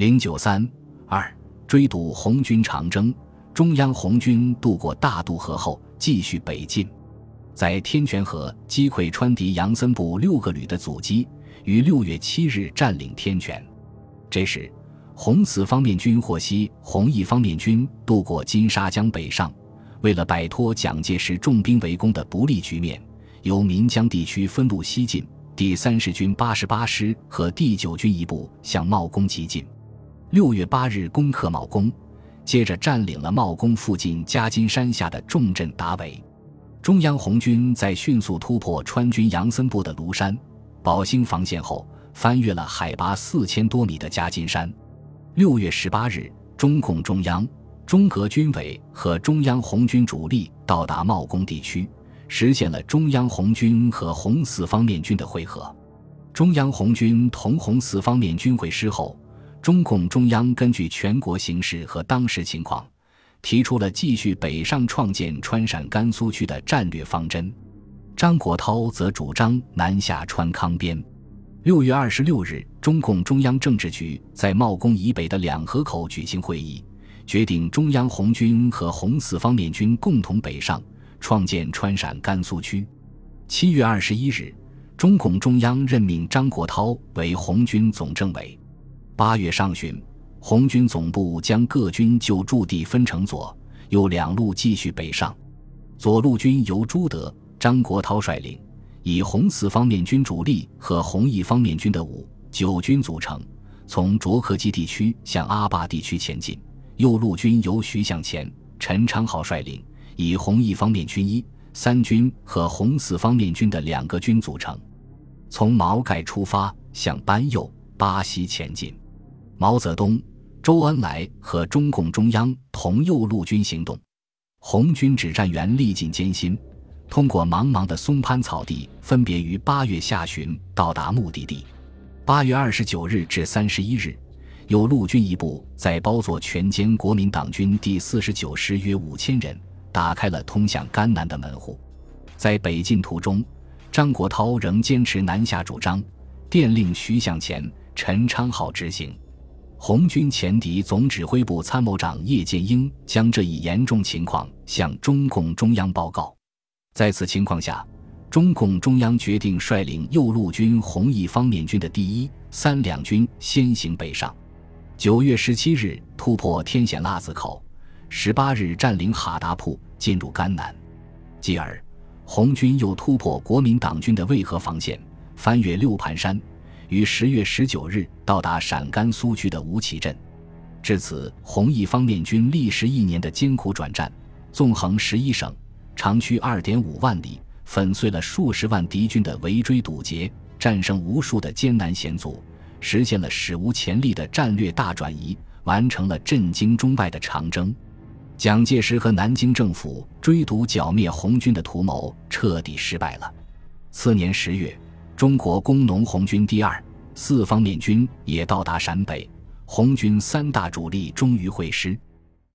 零九三二追堵红军长征，中央红军渡过大渡河后继续北进，在天泉河击溃川敌杨森部六个旅的阻击，于六月七日占领天泉。这时，红四方面军获悉红一方面军渡过金沙江北上，为了摆脱蒋介石重兵围攻的不利局面，由岷江地区分路西进，第三十军八十八师和第九军一部向茂公急进。六月八日攻克茂公，接着占领了茂公附近夹金山下的重镇达韦。中央红军在迅速突破川军杨森部的庐山、宝兴防线后，翻越了海拔四千多米的夹金山。六月十八日，中共中央、中革军委和中央红军主力到达茂公地区，实现了中央红军和红四方面军的会合。中央红军同红四方面军会师后。中共中央根据全国形势和当时情况，提出了继续北上创建川陕甘肃区的战略方针。张国焘则主张南下川康边。六月二十六日，中共中央政治局在茂公以北的两河口举行会议，决定中央红军和红四方面军共同北上，创建川陕甘肃区。七月二十一日，中共中央任命张国焘为红军总政委。八月上旬，红军总部将各军就驻地分成左、右两路继续北上。左路军由朱德、张国焘率领，以红四方面军主力和红一方面军的五、九军组成，从卓克基地区向阿坝地区前进。右路军由徐向前、陈昌浩率领，以红一方面军一、三军和红四方面军的两个军组成，从毛盖出发，向班右、巴西前进。毛泽东、周恩来和中共中央同右路军行动，红军指战员历尽艰辛，通过茫茫的松潘草地，分别于八月下旬到达目的地。八月二十九日至三十一日，有陆军一部在包座全歼国民党军第四十九师约五千人，打开了通向甘南的门户。在北进途中，张国焘仍坚持南下主张，电令徐向前、陈昌浩执行。红军前敌总指挥部参谋长叶剑英将这一严重情况向中共中央报告。在此情况下，中共中央决定率领右路军红一方面军的第一、三两军先行北上。九月十七日突破天险腊子口，十八日占领哈达铺，进入甘南。继而，红军又突破国民党军的渭河防线，翻越六盘山。于十月十九日到达陕甘苏区的吴起镇，至此，红一方面军历时一年的艰苦转战，纵横十一省，长驱二点五万里，粉碎了数十万敌军的围追堵截，战胜无数的艰难险阻，实现了史无前例的战略大转移，完成了震惊中外的长征。蒋介石和南京政府追堵剿灭红军的图谋彻底失败了。次年十月。中国工农红军第二、四方面军也到达陕北，红军三大主力终于会师。